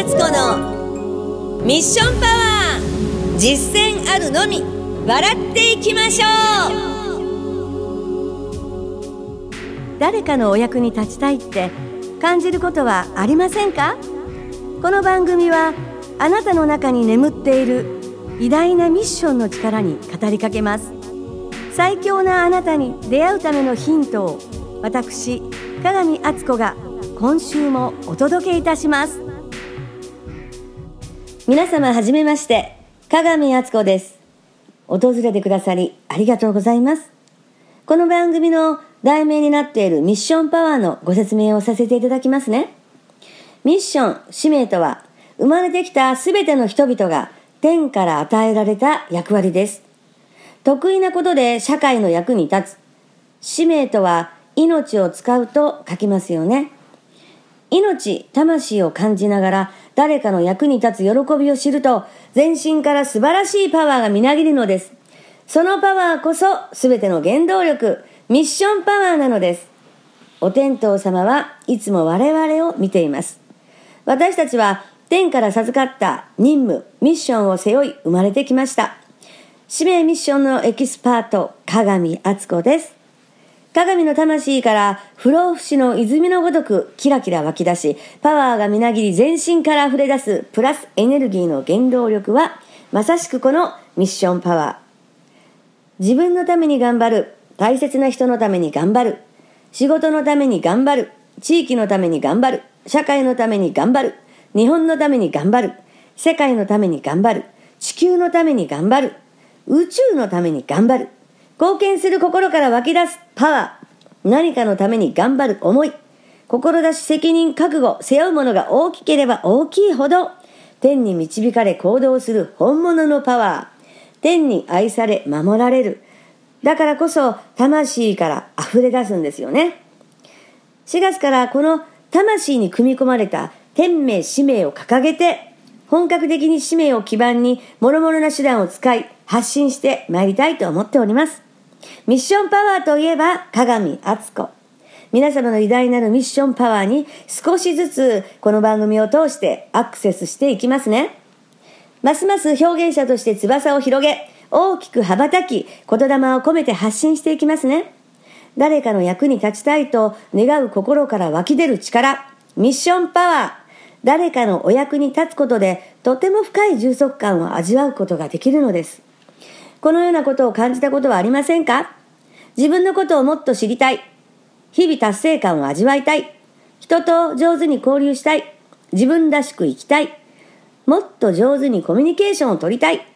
敦子のミッションパワー実践あるのみ笑っていきましょう。誰かのお役に立ちたいって感じることはありませんか？この番組はあなたの中に眠っている偉大なミッションの力に語りかけます。最強なあなたに出会うためのヒントを私鏡敦子が今週もお届けいたします。皆様はじめまして。鏡敦子です。訪れてくださりありがとうございます。この番組の題名になっているミッションパワーのご説明をさせていただきますね。ミッション使命とは生まれてきたすべての人々が天から与えられた役割です。得意なことで社会の役に立つ。使命とは命を使うと書きますよね。命、魂を感じながら誰かの役に立つ喜びを知ると全身から素晴らしいパワーがみなぎるのです。そのパワーこそ全ての原動力、ミッションパワーなのです。お天道様はいつも我々を見ています。私たちは天から授かった任務、ミッションを背負い生まれてきました。使命ミッションのエキスパート、鏡敦子です。鏡の魂から不老不死の泉のごとくキラキラ湧き出し、パワーがみなぎり全身から溢れ出すプラスエネルギーの原動力は、まさしくこのミッションパワー。自分のために頑張る。大切な人のために頑張る。仕事のために頑張る。地域のために頑張る。社会のために頑張る。日本のために頑張る。世界のために頑張る。地球のために頑張る。宇宙のために頑張る。貢献する心から湧き出すパワー。何かのために頑張る思い。志責任覚悟、背負うものが大きければ大きいほど、天に導かれ行動する本物のパワー。天に愛され守られる。だからこそ魂から溢れ出すんですよね。4月からこの魂に組み込まれた天命使命を掲げて、本格的に使命を基盤に諸々な手段を使い発信してまいりたいと思っております。ミッションパワーといえば、鏡敦子。皆様の偉大なるミッションパワーに少しずつこの番組を通してアクセスしていきますね。ますます表現者として翼を広げ、大きく羽ばたき、言霊を込めて発信していきますね。誰かの役に立ちたいと願う心から湧き出る力、ミッションパワー。誰かのお役に立つことでとても深い充足感を味わうことができるのです。このようなことを感じたことはありませんか？自分のことをもっと知りたい。日々達成感を味わいたい。人と上手に交流したい。自分らしく生きたい。もっと上手にコミュニケーションを取りたい。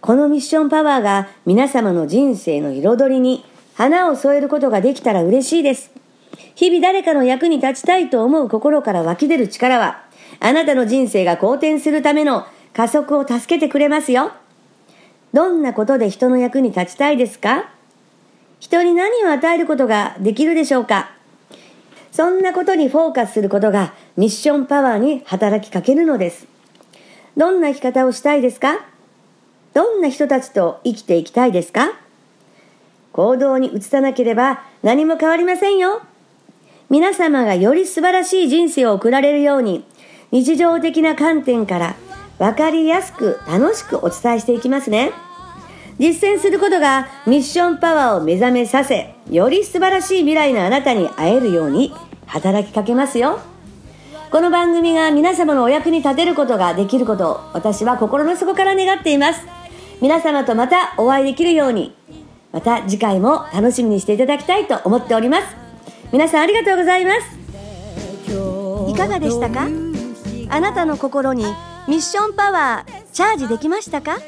このミッションパワーが皆様の人生の彩りに花を添えることができたら嬉しいです。日々誰かの役に立ちたいと思う心から湧き出る力は、あなたの人生が好転するための加速を助けてくれますよ。どんなことで人の役に立ちたいですか？人に何を与えることができるでしょうか？そんなことにフォーカスすることがミッションパワーに働きかけるのです。どんな生き方をしたいですか？どんな人たちと生きていきたいですか？行動に移さなければ何も変わりませんよ。皆様がより素晴らしい人生を送られるように日常的な観点から分かりやすく楽しくお伝えしていきますね。実践することがミッションパワーを目覚めさせ、より素晴らしい未来のあなたに会えるように働きかけますよ。この番組が皆様のお役に立てることができることを私は心の底から願っています。皆様とまたお会いできるように、また次回も楽しみにしていただきたいと思っております。皆さんありがとうございます。いかがでしたか？あなたの心にミッションパワーチャージできましたか？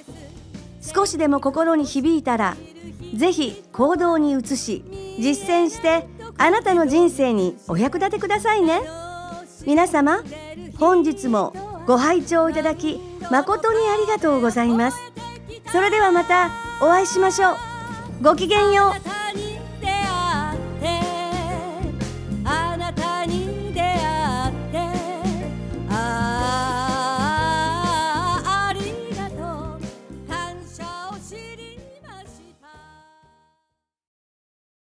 少しでも心に響いたらぜひ行動に移し実践してあなたの人生にお役立てくださいね。皆様本日もご拝聴いただき誠にありがとうございます。それではまたお会いしましょう。ごきげんよう。